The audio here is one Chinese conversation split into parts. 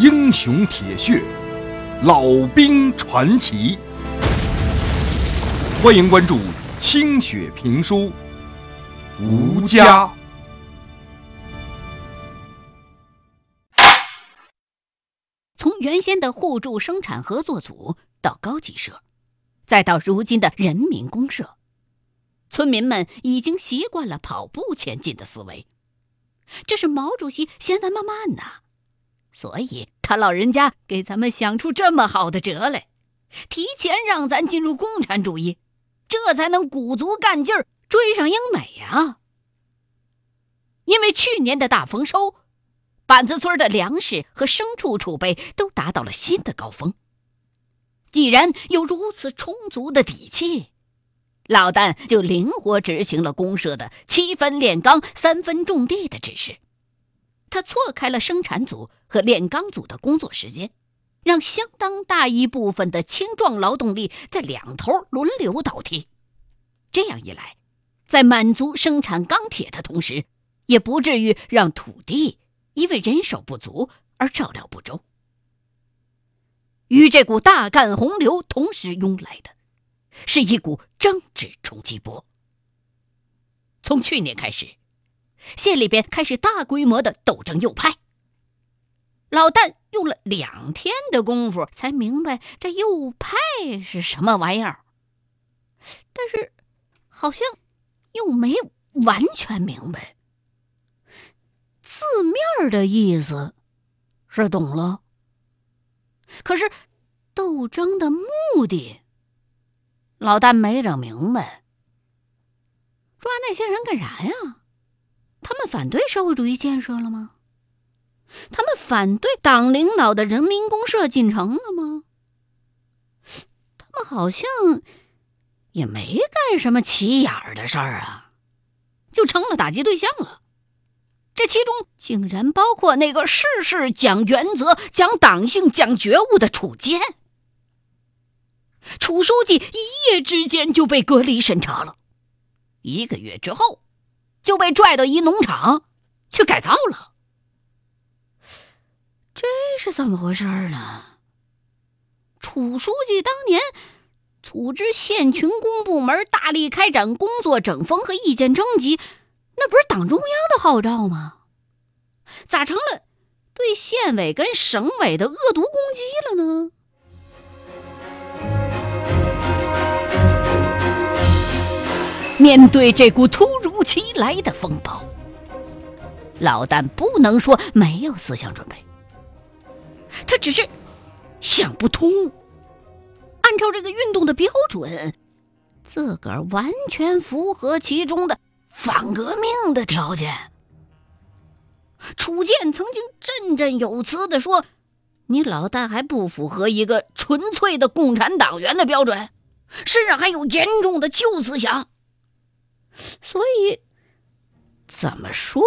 英雄铁血，老兵传奇。欢迎关注清雪评书，吴家。从原先的互助生产合作组到高级社，再到如今的人民公社，村民们已经习惯了跑步前进的思维。这是毛主席嫌咱们慢呐，所以他老人家给咱们想出这么好的辙来，提前让咱进入共产主义，这才能鼓足干劲儿追上英美呀。因为去年的大丰收。板子村的粮食和牲畜储备都达到了新的高峰。既然有如此充足的底气，老旦就灵活执行了公社的七分炼钢、三分种地的指示。他错开了生产组和炼钢组的工作时间，让相当大一部分的青壮劳动力在两头轮流倒替。这样一来，在满足生产钢铁的同时，也不至于让土地。因为人手不足而照料不周，与这股大干洪流同时涌来的，是一股政治冲击波。从去年开始，县里边开始大规模的斗争右派。老旦用了两天的功夫才明白这右派是什么玩意儿，但是好像又没完全明白。字面的意思是懂了，可是斗争的目的，老旦没整明白。抓那些人干啥呀？他们反对社会主义建设了吗？他们反对党领导的人民公社进城了吗？他们好像也没干什么起眼儿的事儿啊，就成了打击对象了。这其中竟然包括那个事事讲原则、讲党性、讲觉悟的楚建。楚书记一夜之间就被隔离审查了，一个月之后就被拽到一农场去改造了。这是怎么回事呢？楚书记当年组织县群工部门大力开展工作整风和意见征集。那不是党中央的号召吗？咋成了对县委跟省委的恶毒攻击了呢？面对这股突如其来的风暴，老旦不能说没有思想准备，他只是想不通。按照这个运动的标准，自个儿完全符合其中的。反革命的条件，楚建曾经振振有词的说：“你老旦还不符合一个纯粹的共产党员的标准，身上还有严重的旧思想。所以，怎么说，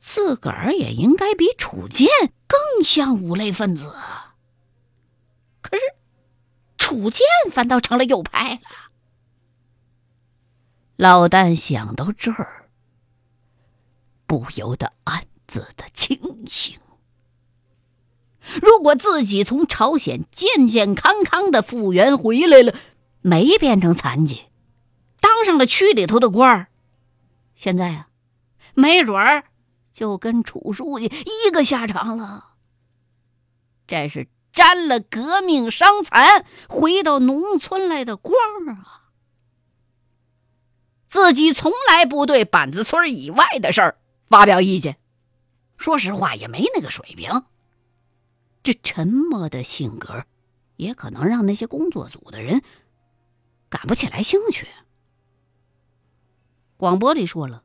自个儿也应该比楚建更像五类分子。可是，楚建反倒成了右派了。”老旦想到这儿，不由得暗自的庆幸。如果自己从朝鲜健健康康的复员回来了，没变成残疾，当上了区里头的官儿，现在啊，没准儿就跟楚书记一个下场了。这是沾了革命伤残，回到农村来的光啊！自己从来不对板子村以外的事儿发表意见，说实话也没那个水平。这沉默的性格，也可能让那些工作组的人感不起来兴趣。广播里说了，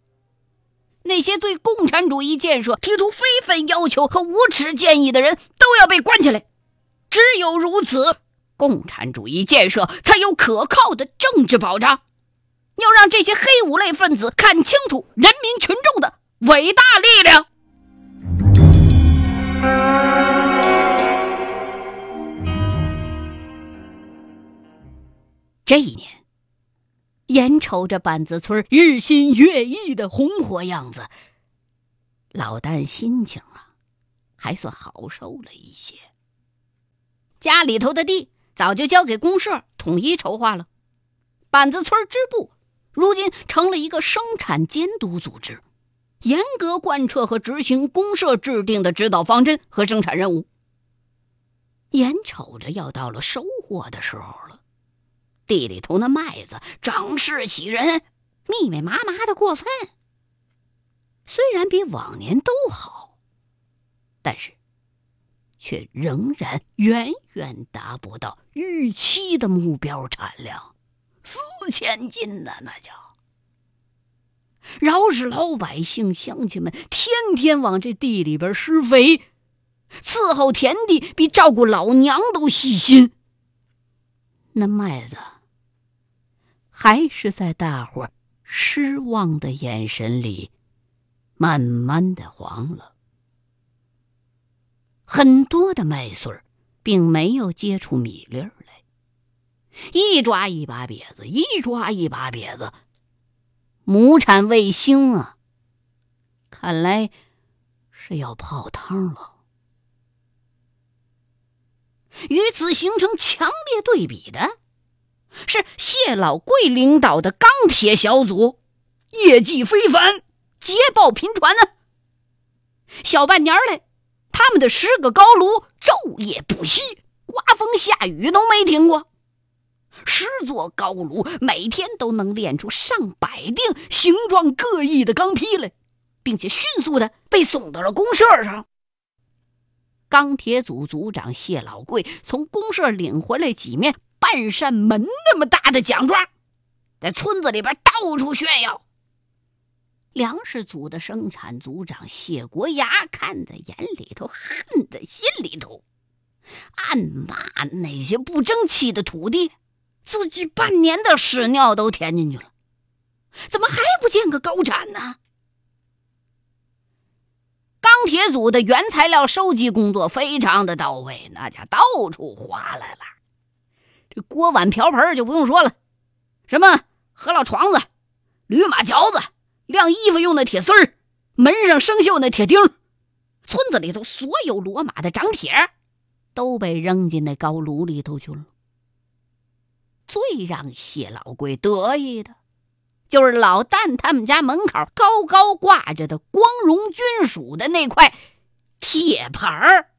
那些对共产主义建设提出非分要求和无耻建议的人都要被关起来。只有如此，共产主义建设才有可靠的政治保障。要让这些黑五类分子看清楚人民群众的伟大力量。这一年，眼瞅着板子村日新月异的红火样子，老旦心情啊，还算好受了一些。家里头的地早就交给公社统一筹划了，板子村支部如今成了一个生产监督组织，严格贯彻和执行公社制定的指导方针和生产任务。眼瞅着要到了收获的时候了，地里头那麦子长势喜人，密密麻麻的过分。虽然比往年都好，但是却仍然远远达不到预期的目标产量，四千斤呢，那叫。饶是老百姓乡亲们天天往这地里边施肥，伺候田地，比照顾老娘都细心。那麦子还是在大伙失望的眼神里。慢慢的黄了，很多的麦穗儿并没有结出米粒儿来，一抓一把瘪子，一抓一把瘪子，亩产未兴啊！看来是要泡汤了。与此形成强烈对比的，是谢老贵领导的钢铁小组，业绩非凡。捷报频传呢，小半年来，他们的十个高炉昼夜不息，刮风下雨都没停过。十座高炉每天都能炼出上百锭形状各异的钢坯来，并且迅速的被送到了公社上。钢铁组组长谢老贵从公社领回来几面半扇门那么大的奖状，在村子里边到处炫耀。粮食组的生产组长谢国牙看在眼里头，恨在心里头，暗骂那些不争气的土地，自己半年的屎尿都填进去了，怎么还不见个高产呢？钢铁组的原材料收集工作非常的到位，那家到处划来了。这锅碗瓢盆就不用说了，什么河老床子、驴马嚼子。晾衣服用的铁丝儿，门上生锈那铁钉，村子里头所有骡马的长铁，都被扔进那高炉里头去了。最让谢老贵得意的，就是老旦他们家门口高高挂着的“光荣军属”的那块铁牌儿，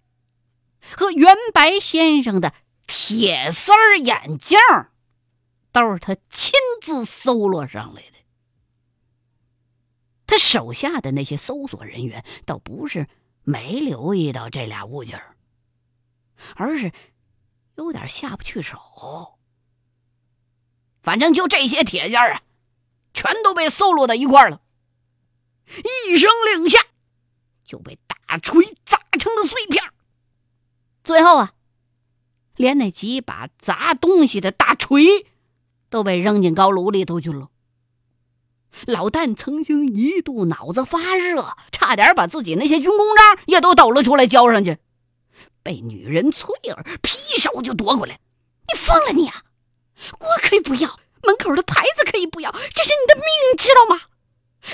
和袁白先生的铁丝儿眼镜，都是他亲自搜罗上来的。他手下的那些搜索人员倒不是没留意到这俩物件儿，而是有点下不去手。反正就这些铁件儿啊，全都被搜罗到一块儿了。一声令下，就被大锤砸成了碎片。最后啊，连那几把砸东西的大锤都被扔进高炉里头去了。老旦曾经一度脑子发热，差点把自己那些军功章也都抖了出来交上去，被女人翠儿劈手就夺过来。你疯了你啊！锅可以不要，门口的牌子可以不要，这是你的命，知道吗？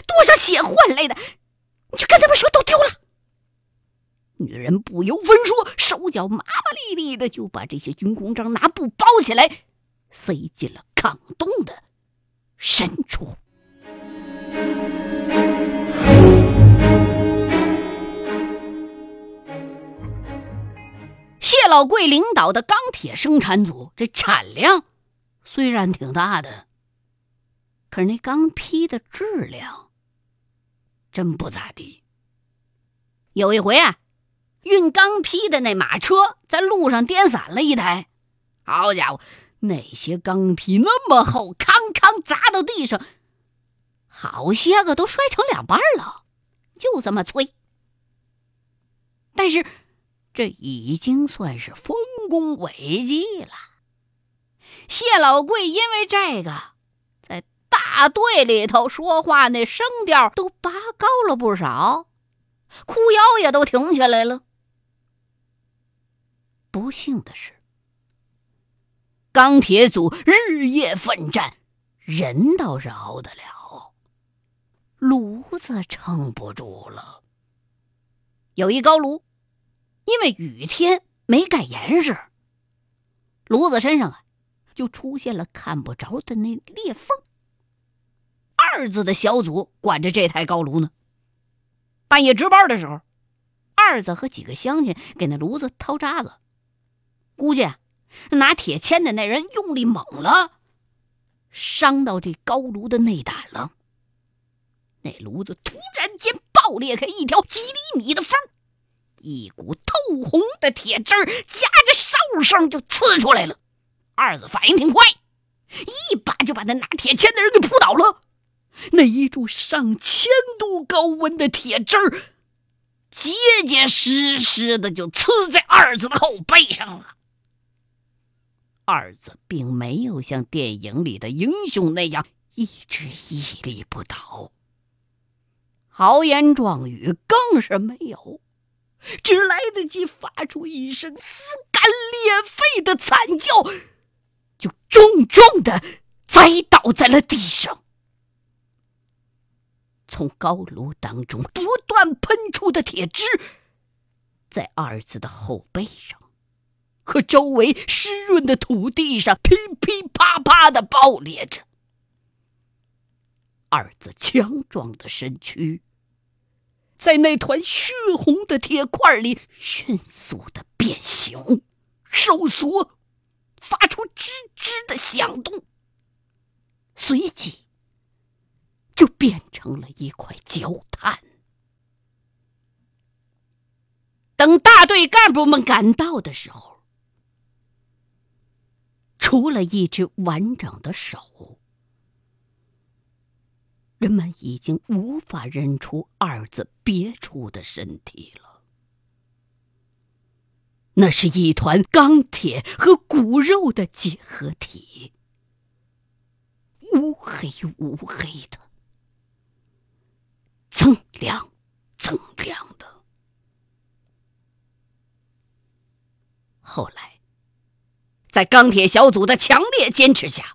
多少血换来的，你去跟他们说都丢了。女人不由分说，手脚麻麻利利的就把这些军功章拿布包起来，塞进了炕洞的深处。谢老贵领导的钢铁生产组，这产量虽然挺大的，可是那钢坯的质量真不咋地。有一回啊，运钢坯的那马车在路上颠散了一台，好家伙，那些钢坯那么厚，康康砸到地上。好些个都摔成两半了，就这么脆。但是这已经算是丰功伟绩了。谢老贵因为这个，在大队里头说话那声调都拔高了不少，哭腰也都挺起来了。不幸的是，钢铁组日夜奋战，人倒是熬得了。炉子撑不住了。有一高炉，因为雨天没盖严实，炉子身上啊就出现了看不着的那裂缝。二子的小组管着这台高炉呢。半夜值班的时候，二子和几个乡亲给那炉子掏渣子，估计拿铁钎的那人用力猛了，伤到这高炉的内胆了。那炉子突然间爆裂开一条几厘米的缝，一股透红的铁汁夹着哨声就呲出来了。二子反应挺快，一把就把那拿铁钎的人给扑倒了。那一柱上千度高温的铁汁儿，结结实实的就呲在二子的后背上了。二子并没有像电影里的英雄那样一直屹立不倒。豪言壮语更是没有，只来得及发出一声撕肝裂肺的惨叫，就重重的栽倒在了地上。从高炉当中不断喷出的铁汁，在二子的后背上和周围湿润的土地上噼噼啪啪的爆裂着。二子强壮的身躯。在那团血红的铁块里迅速的变形、收缩，发出吱吱的响动，随即就变成了一块焦炭。等大队干部们赶到的时候，除了一只完整的手。人们已经无法认出二子别处的身体了。那是一团钢铁和骨肉的结合体，乌黑乌黑的，锃亮锃亮的。后来，在钢铁小组的强烈坚持下，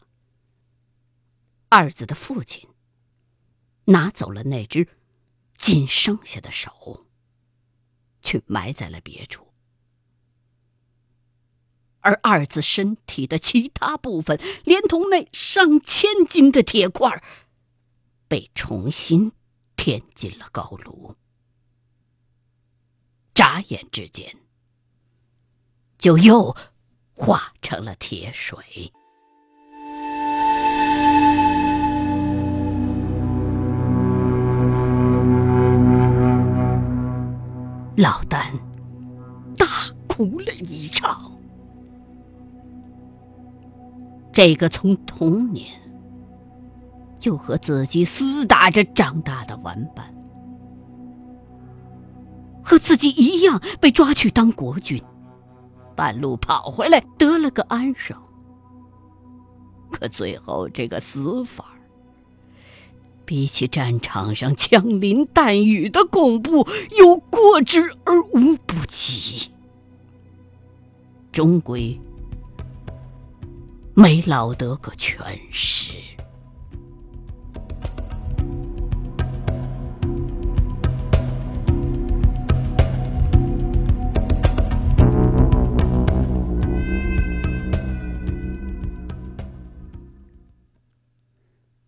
二子的父亲。拿走了那只仅剩下的手，去埋在了别处，而二子身体的其他部分，连同那上千斤的铁块，被重新填进了高炉，眨眼之间，就又化成了铁水。老丹大哭了一场。这个从童年就和自己厮打着长大的玩伴，和自己一样被抓去当国军，半路跑回来得了个安生，可最后这个死法。比起战场上枪林弹雨的恐怖，有过之而无不及。终归没捞得个全尸。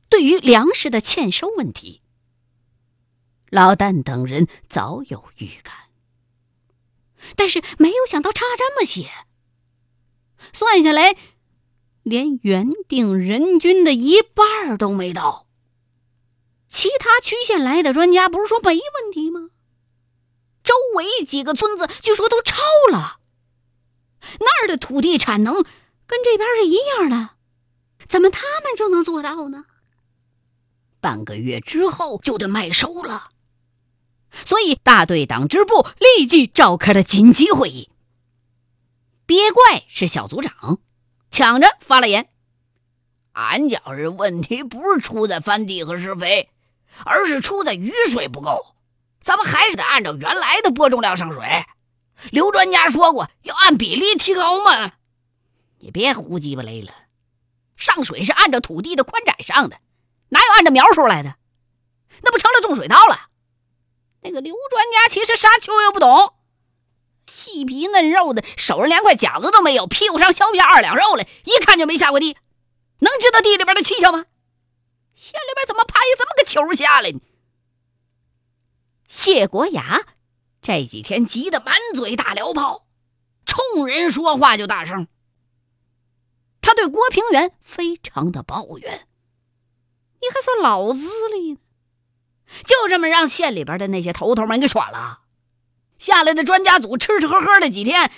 对于粮食的欠收问题，老旦等人早有预感，但是没有想到差这么些。算下来，连原定人均的一半都没到。其他区县来的专家不是说没问题吗？周围几个村子据说都超了，那儿的土地产能跟这边是一样的，怎么他们就能做到呢？半个月之后就得麦收了，所以大队党支部立即召开了紧急会议。别怪是小组长，抢着发了言：“俺觉着问题不是出在翻地和施肥，而是出在雨水不够。咱们还是得按照原来的播种量上水。刘专家说过要按比例提高嘛。你别胡鸡巴勒了，上水是按照土地的宽窄上的。”哪有按照苗数来的？那不成了种水稻了？那个刘专家其实啥球也不懂，细皮嫩肉的，手上连块饺子都没有，屁股上削不下二两肉来，一看就没下过地，能知道地里边的蹊跷吗？县里边怎么派这么个球下来呢？谢国牙这几天急得满嘴大燎泡，冲人说话就大声。他对郭平原非常的抱怨：“你还算老资历呢，就这么让县里边的那些头头们给耍了。下来的专家组吃吃喝喝的几天，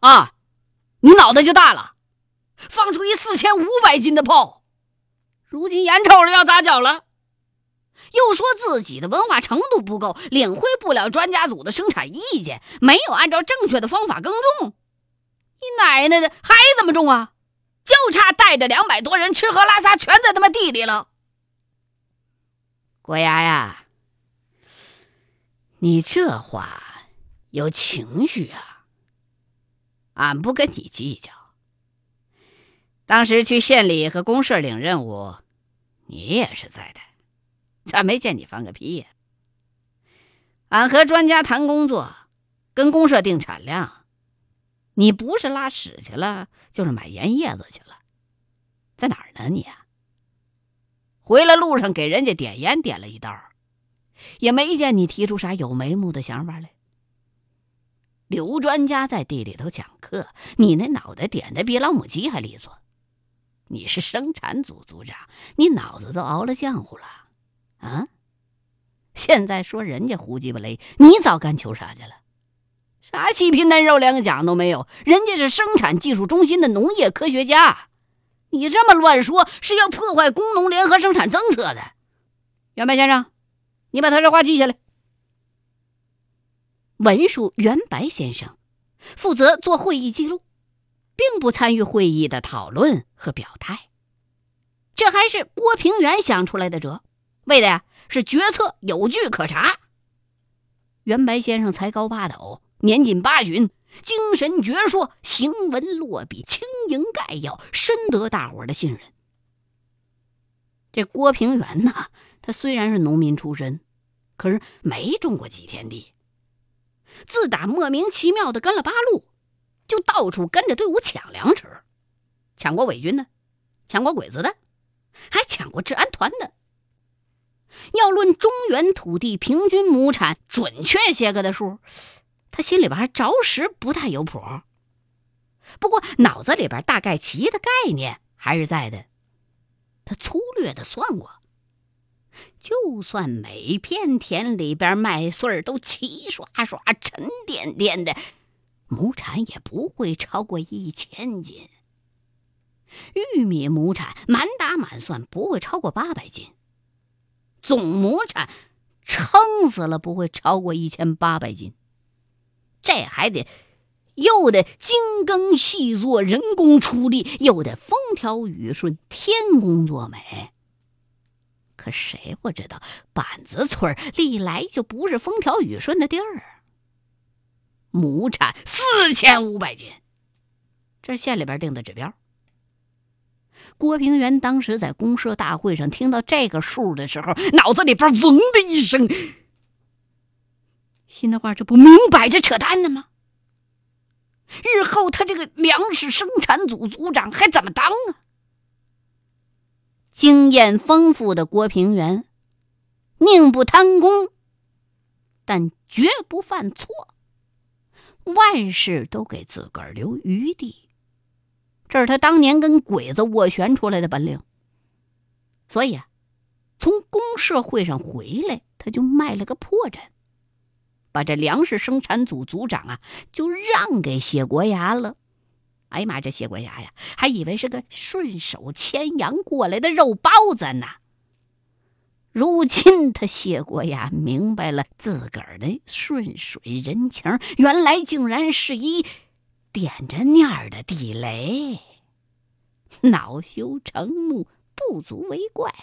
啊，你脑袋就大了，放出一四千五百斤的炮。”如今眼瞅着要砸脚了，又说自己的文化程度不够，领会不了专家组的生产意见，没有按照正确的方法耕种。你奶奶的，还怎么种啊？就差带着两百多人吃喝拉撒全在他妈地里了。国牙呀，你这话有情绪啊！俺不跟你计较。当时去县里和公社领任务，你也是在的，咋没见你放个屁呀？俺和专家谈工作，跟公社定产量，你不是拉屎去了，就是买盐叶子去了，在哪儿呢你？回来路上给人家点烟点了一道，也没见你提出啥有眉目的想法来。刘专家在地里头讲课，你那脑袋点的比老母鸡还利索。你是生产组组长，你脑子都熬了浆糊了，啊！现在说人家胡鸡巴雷，你早干求啥去了？啥细皮嫩肉连个奖都没有，人家是生产技术中心的农业科学家，你这么乱说是要破坏工农联合生产政策的。袁白先生，你把他这话记下来。文书袁白先生负责做会议记录。并不参与会议的讨论和表态，这还是郭平原想出来的辙，为的呀是决策有据可查。袁白先生才高八斗，年近八旬，精神矍铄，行文落笔，轻盈概要，深得大伙的信任。这郭平原呐，他虽然是农民出身，可是没种过几天地，自打莫名其妙的跟了八路。就到处跟着队伍抢粮食，抢过伪军的，抢过鬼子的，还抢过治安团的。要论中原土地平均亩产准确些个的数，他心里边还着实不太有谱。不过脑子里边大概齐的概念还是在的。他粗略的算过，就算每片田里边麦穗都齐刷刷、沉甸甸的。亩产也不会超过一千斤，玉米亩产满打满算不会超过八百斤，总亩产撑死了不会超过一千八百斤。这还得又得精耕细作，人工出力，又得风调雨顺，天公作美。可谁不知道板子村历来就不是风调雨顺的地儿。亩产四千五百斤，这是县里边定的指标。郭平原当时在公社大会上听到这个数的时候，脑子里边嗡的一声，心的话，这不明摆着扯淡呢吗？日后他这个粮食生产组组长还怎么当啊？经验丰富的郭平原，宁不贪功，但绝不犯错。万事都给自个儿留余地，这是他当年跟鬼子斡旋出来的本领。所以啊，从公社会上回来，他就卖了个破绽，把这粮食生产组组长啊就让给谢国牙了。哎呀妈，这谢国牙呀，还以为是个顺手牵羊过来的肉包子呢。如今他谢国牙明白了，自个儿的顺水人情，原来竟然是一点着念儿的地雷，恼羞成怒，不足为怪。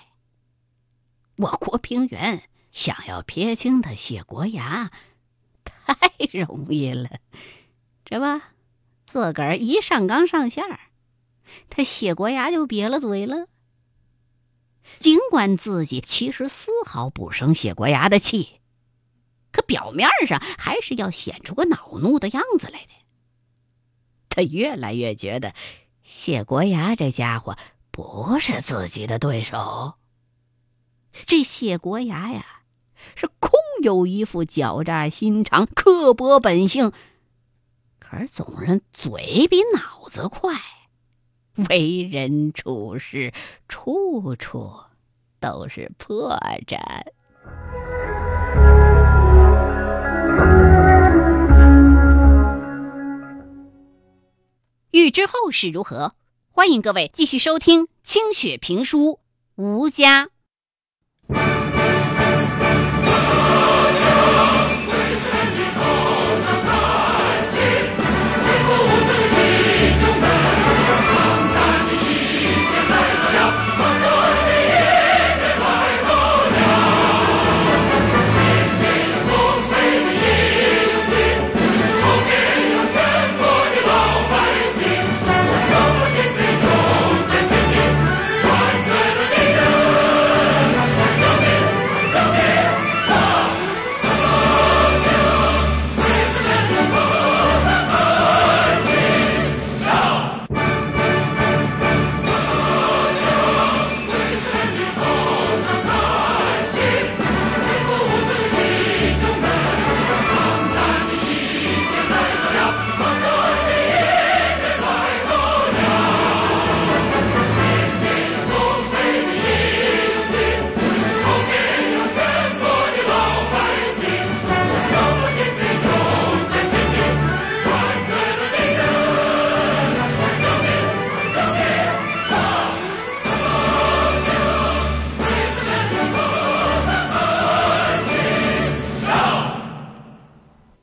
我郭平原想要撇清他谢国牙，太容易了，这不，自个儿一上纲上线儿，他谢国牙就瘪了嘴了。尽管自己其实丝毫不生谢国牙的气，可表面上还是要显出个恼怒的样子来的。他越来越觉得谢国牙这家伙不是自己的对手。这谢国牙呀，是空有一副狡诈心肠、刻薄本性，可是总人嘴比脑子快，为人处事处处都是破绽。欲知后事如何，欢迎各位继续收听清雪评书《吴家》。